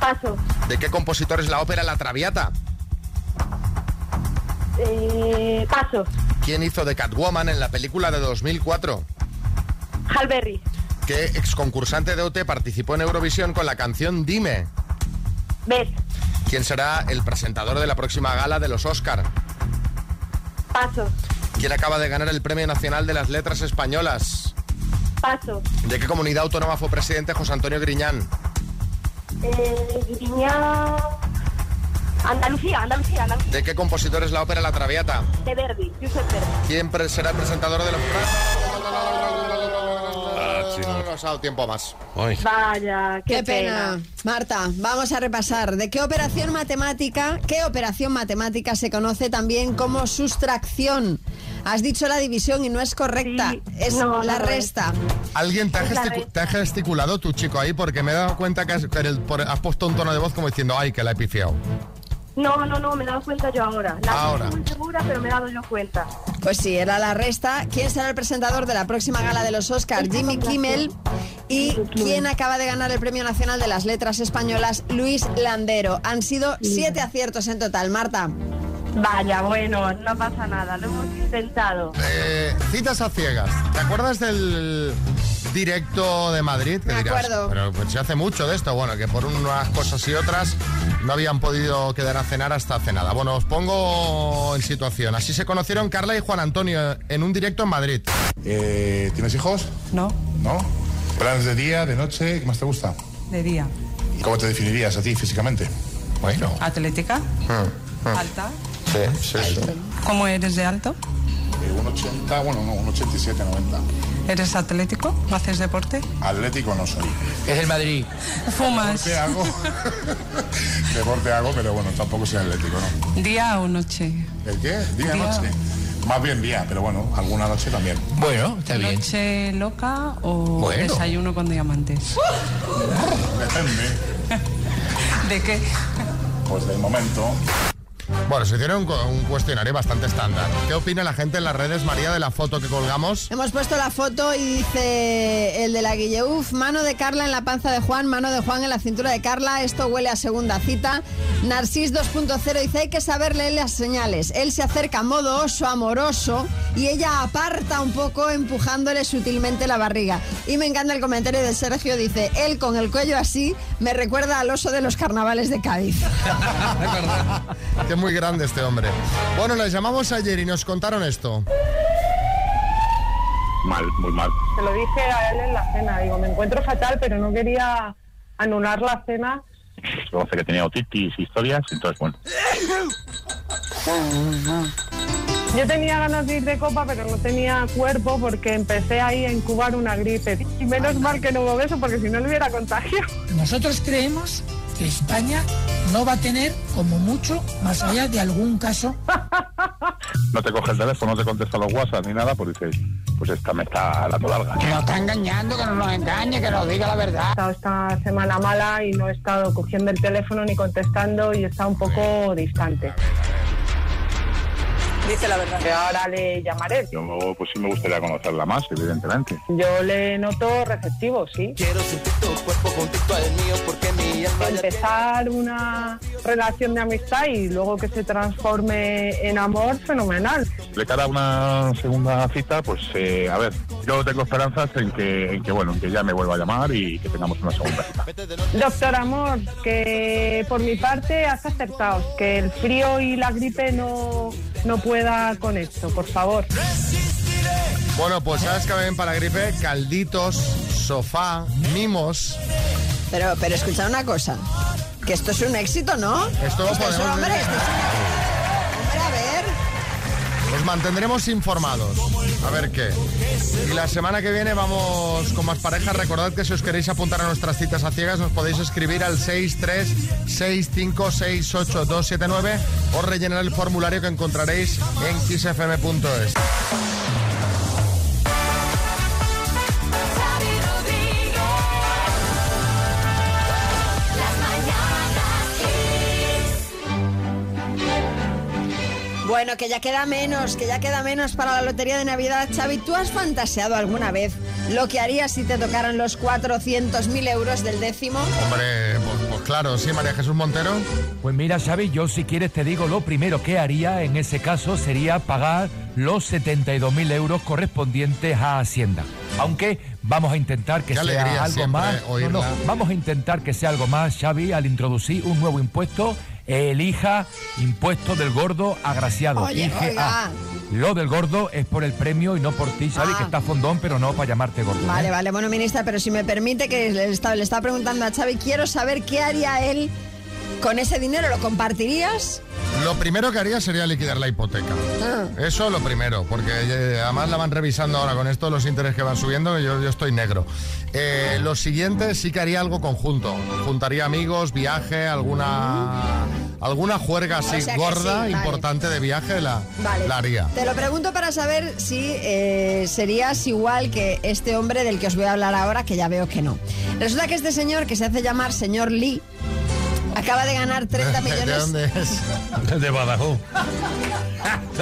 Paso. ¿De qué compositor es la ópera La Traviata? Eh, paso. ¿Quién hizo de Catwoman en la película de 2004? Halberry. ¿Qué exconcursante de OT participó en Eurovisión con la canción Dime? Bet. ¿Quién será el presentador de la próxima gala de los Oscar? Paso. ¿Quién acaba de ganar el Premio Nacional de las Letras Españolas? Paso. ¿De qué comunidad autónoma fue presidente José Antonio Griñán? Eh, Griñán. Andalucía, Andalucía, Andalucía. ¿De qué compositor es la ópera La Traviata? De Verdi, Josep Verdi. ¿Quién será el presentador de los... Nos ha dado tiempo más. Vaya, qué, Qué pena. Marta, vamos a repasar. ¿De qué operación matemática, qué operación matemática se conoce también como sustracción? Has dicho la división y no es correcta. es no, la no resta. ¿Alguien te ha, gesticu- te ha gesticulado tu chico ahí? Porque me he dado cuenta que has, que el- por- has puesto un tono de voz como diciendo, ay, que la he pifiado. No, no, no, me he dado cuenta yo ahora. La Ahora. estoy muy segura, pero me he dado yo cuenta. Pues sí, era la resta. ¿Quién será el presentador de la próxima gala de los Oscars? Jimmy Kimmel. ¿Y quién acaba de ganar el Premio Nacional de las Letras Españolas? Luis Landero. Han sido siete aciertos en total. Marta. Vaya, bueno, no pasa nada, lo hemos intentado. Eh, citas a ciegas. ¿Te acuerdas del directo de Madrid? Que Me dirás, acuerdo. Pero pues, se hace mucho de esto. Bueno, que por unas cosas y otras no habían podido quedar a cenar hasta hace nada. Bueno, os pongo en situación. Así se conocieron Carla y Juan Antonio en un directo en Madrid. Eh, ¿Tienes hijos? No, ¿No? ¿Planes de día, de noche? ¿Qué más te gusta? de día. ¿Y cómo te definirías a ti físicamente? Bueno. Atlética, Mm, alta. Sí, sí, sí. ¿Cómo eres de alto? Eh, un 80, bueno, no, un 87, 90. ¿Eres atlético? ¿Haces deporte? Atlético no soy. Es el Madrid. ¿Fumas? Deporte hago. (laughs) Deporte hago, pero bueno, tampoco soy atlético, ¿no? ¿Día o noche? ¿El qué? ¿Día, Día. noche? Más bien día, pero bueno, alguna noche también. Bueno, está bien. ¿Noche loca o Bueno. desayuno con diamantes? Depende. (laughs) ¿De qué? Pues del momento. Bueno, se hicieron un, cu- un cuestionario bastante estándar. ¿Qué opina la gente en las redes, María, de la foto que colgamos? Hemos puesto la foto y dice el de la Guille, uf, mano de Carla en la panza de Juan, mano de Juan en la cintura de Carla, esto huele a segunda cita. Narcis 2.0 dice, hay que saber leer las señales. Él se acerca a modo oso amoroso y ella aparta un poco empujándole sutilmente la barriga. Y me encanta el comentario de Sergio, dice, él con el cuello así me recuerda al oso de los carnavales de Cádiz. (laughs) es muy grande este hombre. Bueno, les llamamos ayer y nos contaron esto. Mal, muy mal. Se lo dije a él en la cena, digo, me encuentro fatal, pero no quería anular la cena conoce que tenía otitis, historias, entonces bueno. (laughs) Yo tenía ganas de ir de copa, pero no tenía cuerpo porque empecé ahí a incubar una gripe. Y menos mal que no hubo beso porque si no le hubiera contagio. Nosotros creemos que España no va a tener, como mucho, más allá de algún caso. No te coge el teléfono, no te contesta los WhatsApp ni nada, pues dices, pues esta me está dando larga. Que nos está engañando, que no nos engañe, que nos diga la verdad. He estado esta semana mala y no he estado cogiendo el teléfono ni contestando y estado un poco distante. Dice la verdad. Que ahora le llamaré. Yo pues sí me gustaría conocerla más, evidentemente. Yo le noto receptivo, sí. Quiero sentir tu cuerpo juntito al mío porque mi alma ya Empezar una relación de amistad y luego que se transforme en amor, fenomenal. De cara a una segunda cita, pues eh, a ver, yo tengo esperanzas en que, en que bueno, en que ya me vuelva a llamar y que tengamos una segunda cita. Doctor Amor, que por mi parte has acertado, que el frío y la gripe no, no pueda con esto, por favor. Bueno, pues sabes que ven para gripe, calditos, sofá, mimos. Pero, pero escucha una cosa. Que esto es un éxito, ¿no? Esto lo Esto es, podemos hombre, esto es un-. Os mantendremos informados. A ver qué. Y la semana que viene vamos con más parejas. Recordad que si os queréis apuntar a nuestras citas a ciegas, nos podéis escribir al 636568279 o rellenar el formulario que encontraréis en kissfm.es. Bueno, que ya queda menos, que ya queda menos para la lotería de Navidad. Xavi, ¿tú has fantaseado alguna vez lo que harías si te tocaran los 400.000 euros del décimo? Hombre, pues, pues claro, sí, María Jesús Montero. Pues mira, Xavi, yo si quieres te digo, lo primero que haría en ese caso sería pagar los 72.000 euros correspondientes a Hacienda. Aunque vamos a intentar que Qué sea algo más. no, vamos a intentar que sea algo más, Xavi, al introducir un nuevo impuesto. Elija impuesto del gordo agraciado. Oye, IGA. oiga. Lo del gordo es por el premio y no por ti, Ah. que está fondón, pero no para llamarte gordo. Vale, ¿eh? vale, bueno, ministra, pero si me permite que le estaba, le estaba preguntando a Xavi, quiero saber qué haría él con ese dinero. ¿Lo compartirías? Lo primero que haría sería liquidar la hipoteca. Ah. Eso lo primero, porque eh, además la van revisando ahora con esto, los intereses que van subiendo, yo, yo estoy negro. Eh, lo siguiente sí que haría algo conjunto. Juntaría amigos, viaje, alguna alguna juerga así O sea que gorda, sí, vale. importante de viaje, la, Vale. la haría. Te lo pregunto para saber si eh, serías igual que este hombre del que os voy a hablar ahora, que ya veo que no. Resulta que este señor, que se hace llamar señor Lee, acaba de ganar 30 (laughs) ¿De millones. dónde es? De Badajoz. (laughs)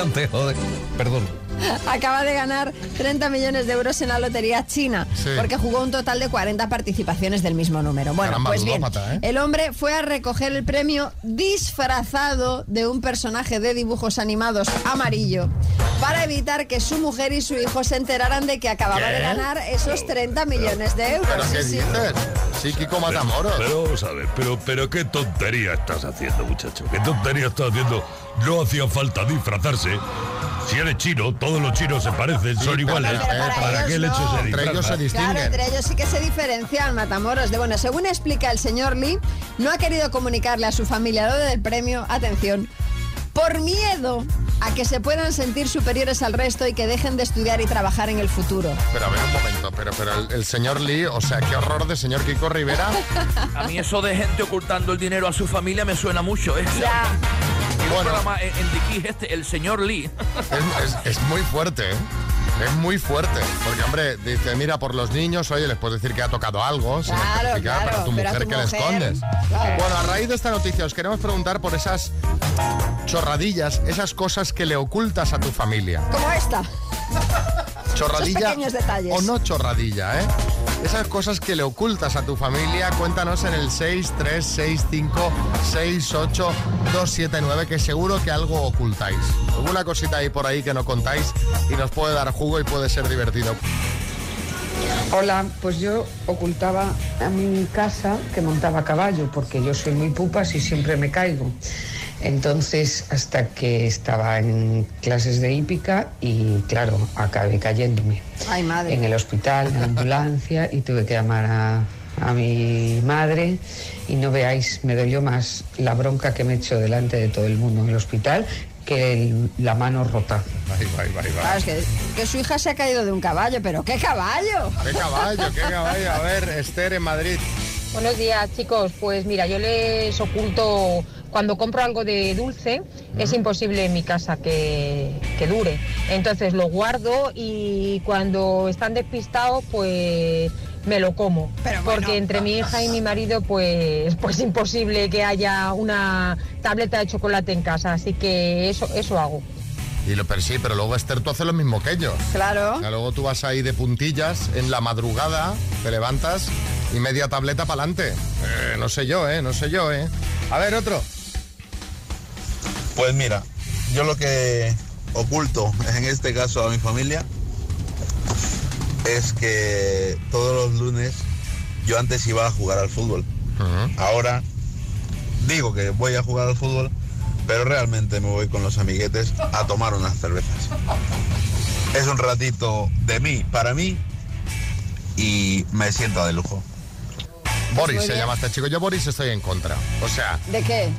Perdón. (laughs) Acaba de ganar 30 millones de euros en la lotería china, Sí. porque jugó un total de 40 participaciones del mismo número. Bueno, Caramba, pues bien, ¿eh? el hombre fue a recoger el premio disfrazado de un personaje de dibujos animados amarillo para evitar que su mujer y su hijo se enteraran de que acababa ¿Qué? de ganar esos 30 millones de euros. ¿Pero qué Sí, dices? Sí, Kiko Matamoros. Pero vamos a ver, pero, pero qué tontería estás haciendo, muchacho. ¿Qué tontería estás haciendo? No hacía falta disfrazarse. Si eres chino, todos los chinos se parecen, son iguales. pero para ¿Para ellos qué el hecho no. se Entre ellos se distinguen. Claro, entre ellos sí que se diferencian Matamoros. De bueno, según explica el señor Lee, no ha querido comunicarle a su familia lo del premio, atención, por miedo a que se puedan sentir superiores al resto y que dejen de estudiar y trabajar en el futuro. Pero a ver un momento, pero, pero el, el señor Lee, o sea, qué horror de señor Kiko Rivera. (laughs) A mí eso de gente ocultando el dinero a su familia me suena mucho. ¿eh? Ya. Un Bueno. programa en, en The Key, este, el señor Lee. Es, es- es muy fuerte, ¿eh? Es muy fuerte. Porque, hombre, dice, mira, por los niños, oye, les puedes decir que ha tocado algo, sin Claro, especificar, claro, pero a tu mujer tu que le escondes. claro. Bueno, a raíz de esta noticia os queremos preguntar por esas chorradillas, esas cosas que le ocultas a tu familia. Como esta. Chorradilla Esos pequeños detalles. o no chorradilla, ¿eh? Esas cosas que le ocultas a tu familia, cuéntanos en el 636568279 que seguro que algo ocultáis. Alguna cosita ahí por ahí que no contáis y nos puede dar jugo y puede ser divertido. Hola, pues yo ocultaba a mi casa que montaba a caballo, porque yo soy muy pupas y siempre me caigo. Entonces, hasta que estaba en clases de hípica y, claro, acabé cayéndome Ay, madre. en el hospital, en la ambulancia, y tuve que llamar a, a mi madre y no veáis, me doy yo más la bronca que me he hecho delante de todo el mundo en el hospital que el- la mano rota. Claro, es que, que su hija se ha caído de un caballo, pero ¿qué caballo? ¿Qué caballo? ¿Qué caballo? A ver, Esther en Madrid. Buenos días, chicos. Pues mira, yo les oculto cuando compro algo de dulce, es imposible en mi casa que, que dure. Entonces lo guardo y cuando están despistados, pues me lo como. Porque entre mi hija y mi marido, pues, pues imposible que haya una tableta de chocolate en casa. Así que eso, eso hago. Y lo, pero sí, pero luego Esther, tú haces lo mismo que ellos. Claro. O sea, luego tú vas ahí de puntillas, en la madrugada, te levantas y media tableta para adelante. no sé yo, ¿eh? No sé yo, ¿eh? A ver, otro. Pues mira, yo lo que oculto en este caso a mi familia es que todos los lunes yo antes iba a jugar al fútbol. Ahora digo que voy a jugar al fútbol, pero realmente me voy con los amiguetes a tomar unas cervezas. Es un ratito de mí, para mí, y me siento de lujo. Boris se llama este chico. Yo Boris estoy en contra. O sea, ¿De qué?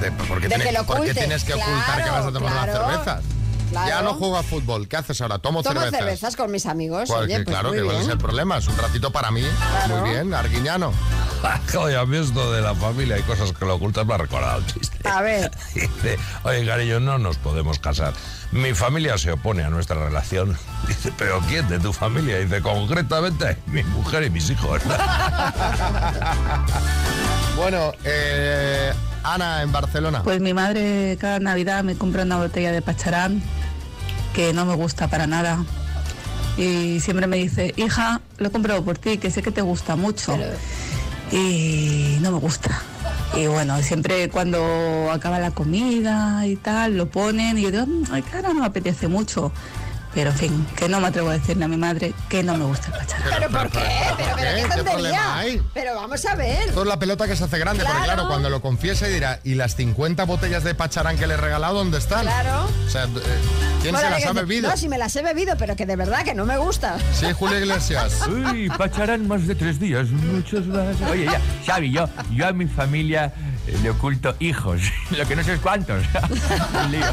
De, ¿por, qué De tienes, que tienes ocultar que vas a tomar claro, unas cervezas? claro. Ya no juego a fútbol. ¿Qué haces ahora? Tomo, Tomo cervezas. cervezas con mis amigos. Pues Oye, pues claro, que cuál es el problema. Es un ratito para mí. Claro. Muy bien, Arguiñano. (laughs) Oye, a mí esto de la familia hay cosas que lo ocultas me ha recordado un chiste. A ver. (laughs) Dice, oye, cariño, no nos podemos casar. Mi familia se opone a nuestra relación. (laughs) Dice, ¿pero quién de tu familia? Dice, concretamente, mi mujer y mis hijos. Bueno, eh, Ana en Barcelona. Pues mi madre cada Navidad me compra una botella de pacharán que no me gusta para nada. Y siempre me dice, hija, lo he comprado por ti, que sé que te gusta mucho. Y no me gusta. Y bueno, siempre cuando acaba la comida y tal, lo ponen y yo digo, "Mm, ay, que ahora no me apetece mucho. Pero en fin, que no me atrevo a decirle a mi madre que no me gusta el pacharán. ¿Pero por qué? ¿Pero, pero qué? qué ¿Qué tontería? problema hay? Pero vamos a ver. Esto es la pelota que se hace grande, porque Claro. claro, cuando lo confiese dirá, ¿y las 50 botellas de pacharán que le he regalado dónde están? Claro. O sea, eh, ¿quién Bueno, se las que- ha bebido? No, si me las he bebido, pero que de verdad que no me gusta. Sí, Julio Iglesias. (laughs) Uy, pacharán más de tres días, muchos más. Oye, ya, Xavi, yo, yo a mi familia eh, le oculto hijos, (laughs) lo que no sé es cuántos. (laughs) Un lío.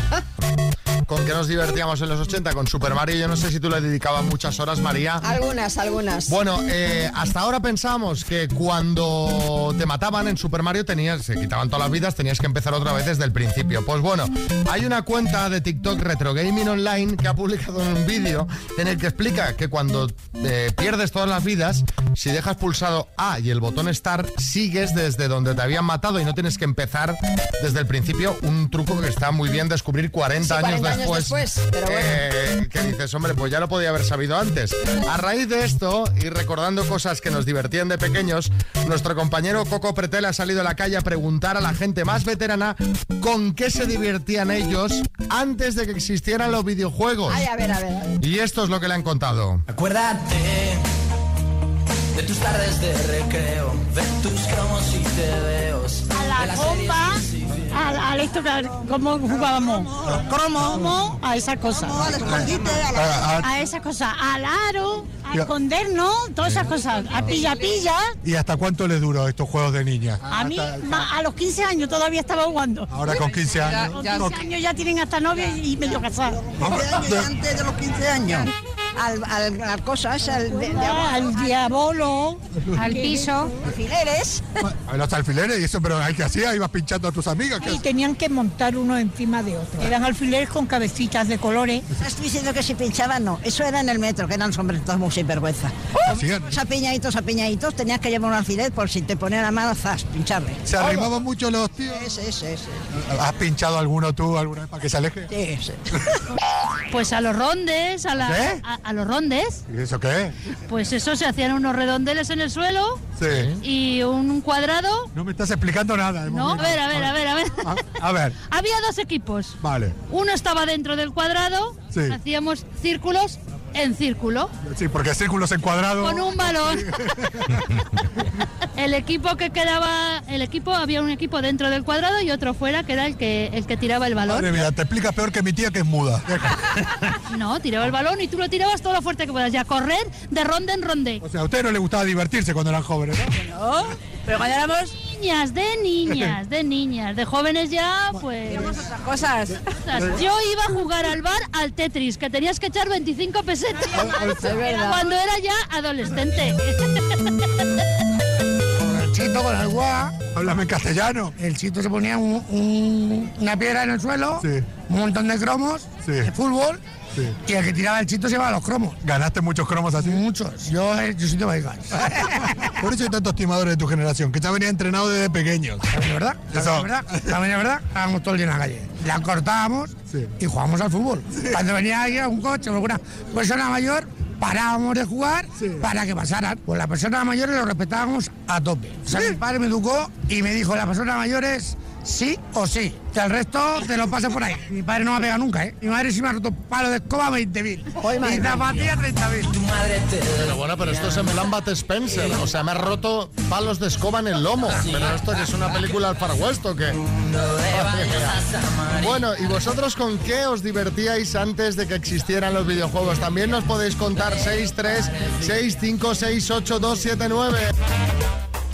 ¿Con qué nos divertíamos en los 80? Con Super Mario. Yo no sé si tú le dedicabas muchas horas, María. Algunas, algunas. Bueno, eh, hasta ahora pensábamos que cuando te mataban en Super Mario tenías, se quitaban todas las vidas, tenías que empezar otra vez desde el principio. Pues bueno, hay una cuenta de TikTok Retro Gaming Online que ha publicado un vídeo en el que explica que cuando eh, pierdes todas las vidas, si dejas pulsado A y el botón Start, sigues desde donde te habían matado y no tienes que empezar desde el principio. Un truco que está muy bien descubrir 40 Sí, años 40 años después. después, pero bueno. Eh, que dices, hombre, pues ya lo podía haber sabido antes. A raíz de esto, y recordando cosas que nos divertían de pequeños, nuestro compañero Coco Pretel ha salido a la calle a preguntar a la gente más veterana con qué se divertían ellos antes de que existieran los videojuegos. Ay, a ver, a ver, a ver. Y esto es lo que le han contado. Acuérdate de tus tardes de recreo, de tus cromos y tebeos. A de la las bomba, al, al esto que, ¿cómo jugábamos? Los cromos, a esas cosas. a- A esas cosas, al aro, a escondernos, todas esas cosas, a pilla pilla. ¿Y hasta cuánto les duró estos juegos de niña? A mí, a los 15 años todavía estaba jugando. Ahora con 15 años. Con 15 años ya tienen hasta novia y medio casado. antes de los 15 años. Al, al, a cosas, al, de- de- Al diabolo, al piso. Alfileres. A los alfileres y eso, pero ¿hay que hacía? ¿Ibas pinchando a tus amigas? ¿Qué y tenían que montar uno encima de otro. Eran alfileres con cabecitas de colores. Estoy diciendo que si pinchaban, no. Eso era en el metro, que eran sombreritos muy sinvergüenza. hacían? Apiñaditos, apiñaditos, tenías que llevar un alfiler por si te ponían la mano, zas, pincharle. ¿Se arrimaban mucho los tíos? Ese, ese, ese. ¿Has pinchado alguno tú alguna vez para que se aleje? Sí, sí. Pues a los rondes, a, la, ¿Qué? a, a los rondes, ¿Y eso qué? pues eso se hacían unos redondeles en el suelo Sí. y un cuadrado. No me estás explicando nada. No, a ver, a ver, a ver, a ver. A ver, (laughs) Había dos equipos. vale. Uno estaba dentro del cuadrado, Sí. hacíamos círculos en círculo, Sí, porque círculos encuadrados. con un balón. El equipo que quedaba, el equipo, había un equipo dentro del cuadrado y otro fuera, que era el que, el que tiraba el balón. Madre mía, te explica peor que mi tía que es muda. No, tiraba el balón y tú lo tirabas todo lo fuerte que puedas, y a correr de ronda en ronde. O sea, a usted no le gustaba divertirse cuando eran jóvenes, ¿no? No, pero cuando éramos niñas, de niñas, de niñas, de jóvenes ya, pues... otras cosas. Yo iba a jugar al bar al Tetris, que tenías que echar 25 pesetas cuando era ya adolescente. El chito con el guá. Háblame en castellano. El chito se ponía un- un- una piedra en el suelo, Sí. un montón de cromos Sí. de fútbol, Sí. y el que tiraba el chito se llevaba los cromos. ¿Ganaste muchos cromos así? Muchos. Yo, eh, yo soy de Vallecas. (laughs) Por eso hay tantos timadores de tu generación, que ya venía entrenado desde pequeños. ¿De verdad? Eso. ¿De verdad? También es verdad. Estábamos todo el día en la calle. La cortábamos Sí. y jugábamos al fútbol. Cuando venía alguien, un coche o alguna persona mayor, parábamos de jugar para que pasaran. Pues las personas mayores lo respetábamos a tope. O sea, mi padre me educó y me dijo, las personas mayores sí o sí. Que el resto te lo pases por ahí. Mi padre no me ha pegado nunca, ¿eh? Mi madre sí me ha roto palo de escoba 20.000. Y zapatilla 30.000. Pero bueno, pero esto es en plan Bat Spencer. O sea, me ha roto palos de escoba en el lomo. Pero esto que es una película al Far West o qué. (laughs) Bueno, ¿y vosotros con qué os divertíais antes de que existieran los videojuegos? También nos podéis contar 6, 6, 5, 6, 8, 2, 7, 9.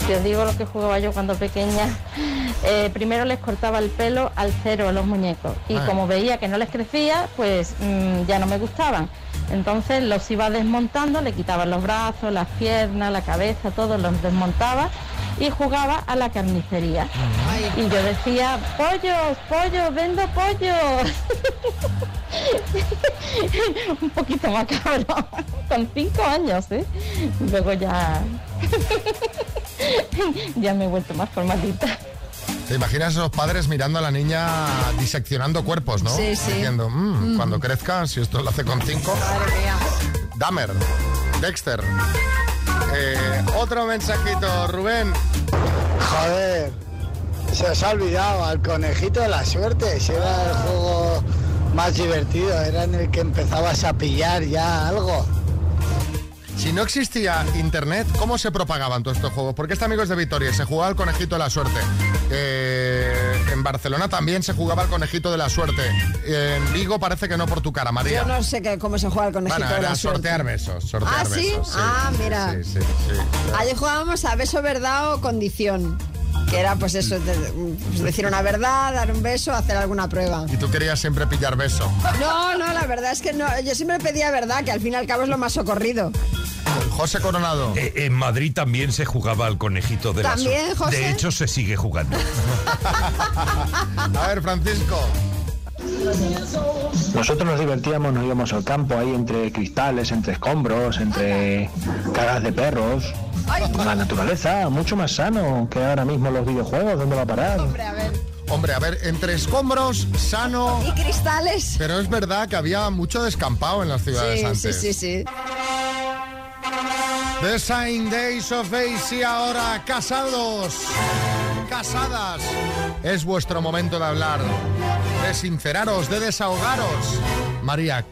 Si os digo lo que jugaba yo cuando pequeña, (laughs) eh, primero les cortaba el pelo al cero a los muñecos y Ah. como veía que no les crecía, pues mm, ya no me gustaban. Entonces los iba desmontando, le quitaba los brazos, las piernas, la cabeza, todo los desmontaba y jugaba a la carnicería. Y yo decía, pollos, pollos, vendo pollos. (laughs) Un poquito más cabrón, (laughs) con cinco años, ¿eh? Luego ya (laughs) ya me he vuelto más formalita. ¿Te imaginas a esos padres mirando a la niña diseccionando cuerpos, no? Sí, sí. Diciendo, "Mm, cuando crezca, si esto lo hace con cinco. Dahmer, Dexter. Eh, otro mensajito, Rubén. Joder, se os ha olvidado al conejito de la suerte. Ese era el juego más divertido, era en el que empezabas a pillar ya algo. Si no existía internet, ¿cómo se propagaban todos estos juegos? Porque este amigo es de Vitoria, se jugaba al conejito de la suerte. Eh, en Barcelona también se jugaba al conejito de la suerte. En Vigo parece que no por tu cara, María. Yo no sé qué- cómo se juega el conejito Bueno, de era la suerte. sortear besos, sortear ¿Ah, sí? besos. Ah, mira. Sí, sí, sí. Ayer jugábamos a beso, verdad o condición. Que era pues eso, de- pues, decir una verdad, dar un beso, hacer alguna prueba. Y tú querías siempre pillar beso. No, no, la verdad es que no. Yo siempre pedía verdad, que al fin y al cabo es lo más socorrido. José Coronado. Eh, en Madrid también se jugaba al conejito de la ¿También. José? De hecho, se sigue jugando. (laughs) A ver, Francisco. Nosotros nos divertíamos, nos íbamos al campo ahí entre cristales, entre escombros, entre cagas de perros. (laughs) La naturaleza, mucho más sano que ahora mismo los videojuegos, ¿dónde va a parar? Hombre, a ver, entre escombros, sano. Y cristales. Pero es verdad que había mucho descampado en las ciudades Sí, sí, antes. sí, sí. The Sign Days of Ace ahora casados, casadas. Es vuestro momento de hablar, de sinceraros, de desahogaros. María,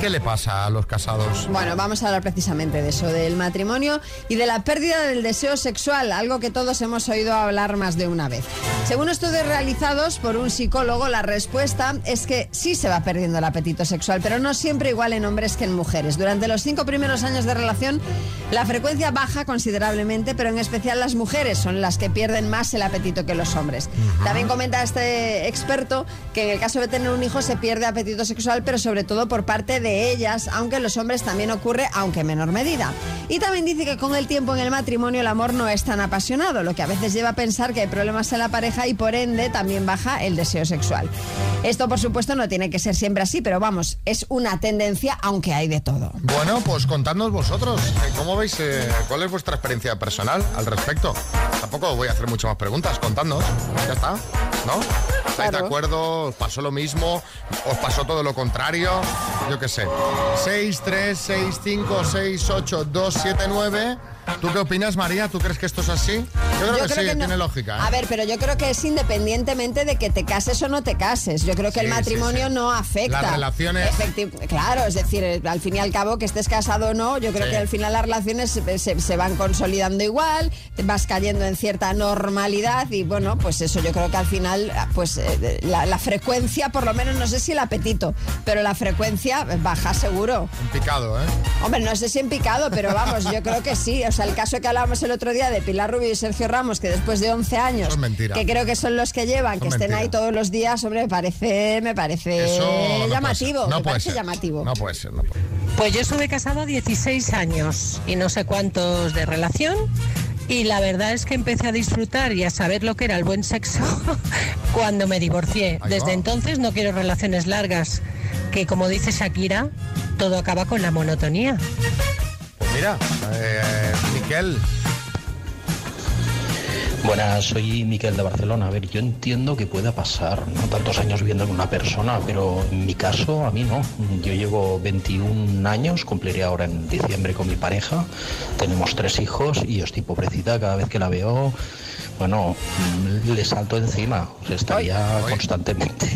¿qué le pasa a los casados? Bueno, vamos a hablar precisamente de eso, del matrimonio y de la pérdida del deseo sexual, algo que todos hemos oído hablar más de una vez. Según estudios realizados por un psicólogo, la respuesta es que sí se va perdiendo el apetito sexual, pero no siempre igual en hombres que en mujeres. Durante los cinco primeros años de relación, la frecuencia baja considerablemente, pero en especial las mujeres son las que pierden más el apetito que los hombres. También comenta este experto que en el caso de tener un hijo se pierde apetito sexual, pero sobre todo por parte de ellas, aunque en los hombres también ocurre, aunque en menor medida. Y también dice que con el tiempo en el matrimonio el amor no es tan apasionado, lo que a veces lleva a pensar que hay problemas en la pareja y por ende también baja el deseo sexual. Esto por supuesto no tiene que ser siempre así, pero vamos, es una tendencia aunque hay de todo. Bueno, pues contadnos vosotros, eh, ¿cómo veis? eh, ¿Cuál es vuestra experiencia personal al respecto? Tampoco voy a hacer muchas más preguntas, contadnos. Ya está, ¿no? ¿Estáis de Claro. acuerdo? ¿Os pasó lo mismo? ¿Os pasó todo lo contrario? Yo qué sé. 6, 3, 6, 5, 6, 8, 2, 7, 9. ¿Tú qué opinas, María? ¿Tú crees que esto es así? Yo creo que sí, tiene lógica, ¿eh? A ver, pero yo creo que es independientemente de que te cases o no te cases. Yo creo que el Sí, matrimonio sí. no afecta. Las relaciones- Efecti- Claro, es decir, eh, al fin y al cabo, que estés casado o no, yo creo que al final las relaciones se, se- se van consolidando igual, vas cayendo en cierta normalidad y bueno, pues eso yo creo que al final, pues eh, la, la frecuencia, por lo menos, no sé si el apetito, pero la frecuencia baja seguro. En picado, ¿eh? Hombre, no sé si en picado, pero vamos, yo creo que sí. O sea, el caso que hablábamos el otro día de Pilar Rubio y Sergio Ramos, que después de 11 años, es que creo que son los que llevan, que estén mentira. ahí todos los días, hombre, me parece, me parece no llamativo. ser. No me parece ser. llamativo. No puede ser, no puede Pues yo estuve casada 16 años y no sé cuántos de relación. Y la verdad es que empecé a disfrutar y a saber lo que era el buen sexo (laughs) cuando me divorcié. Desde entonces no quiero relaciones largas, que como dice Shakira, todo acaba con la monotonía. Pues mira, eh, Miquel, Buenas, soy Miquel de Barcelona. A ver, yo entiendo que pueda pasar, no tantos años viviendo con una persona, pero en mi caso, a mí no. Yo llevo 21 años, cumpliré ahora en diciembre con mi pareja. Tenemos tres hijos y yo estoy pobrecita cada vez que la veo. Bueno, le salto encima, o sea, estaría constantemente.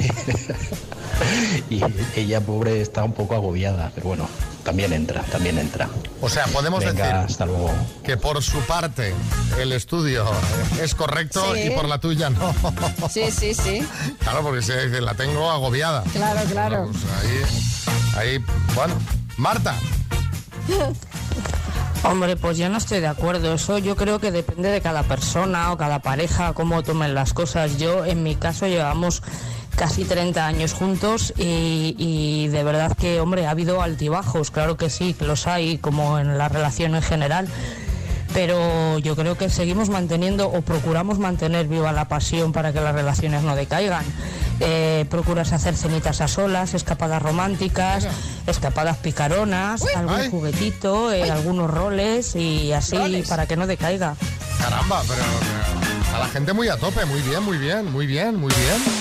(laughs) y ella, pobre, está un poco agobiada, pero bueno, también entra, también entra. o sea, podemos Venga, decir hasta luego. que por su parte el estudio es correcto Sí. y por la tuya no. Sí, sí, sí. Claro, porque se dice, la tengo agobiada. Claro, claro. Pues ahí, ahí, bueno. Marta, Hombre, pues yo no estoy de acuerdo. Eso yo creo que depende de cada persona o cada pareja, cómo tomen las cosas. Yo, en mi caso, llevamos casi 30 años juntos y, y de verdad que, hombre, ha habido altibajos. Claro que sí, que los hay, como en la relación en general. Pero yo creo que seguimos manteniendo o procuramos mantener viva la pasión para que las relaciones no decaigan. Eh, procuras hacer cenitas a solas, escapadas románticas, escapadas picaronas, algún juguetito, eh, algunos roles y así Roles. para que no decaiga. caramba, pero, pero a la gente muy a tope, muy bien, muy bien, muy bien, muy bien.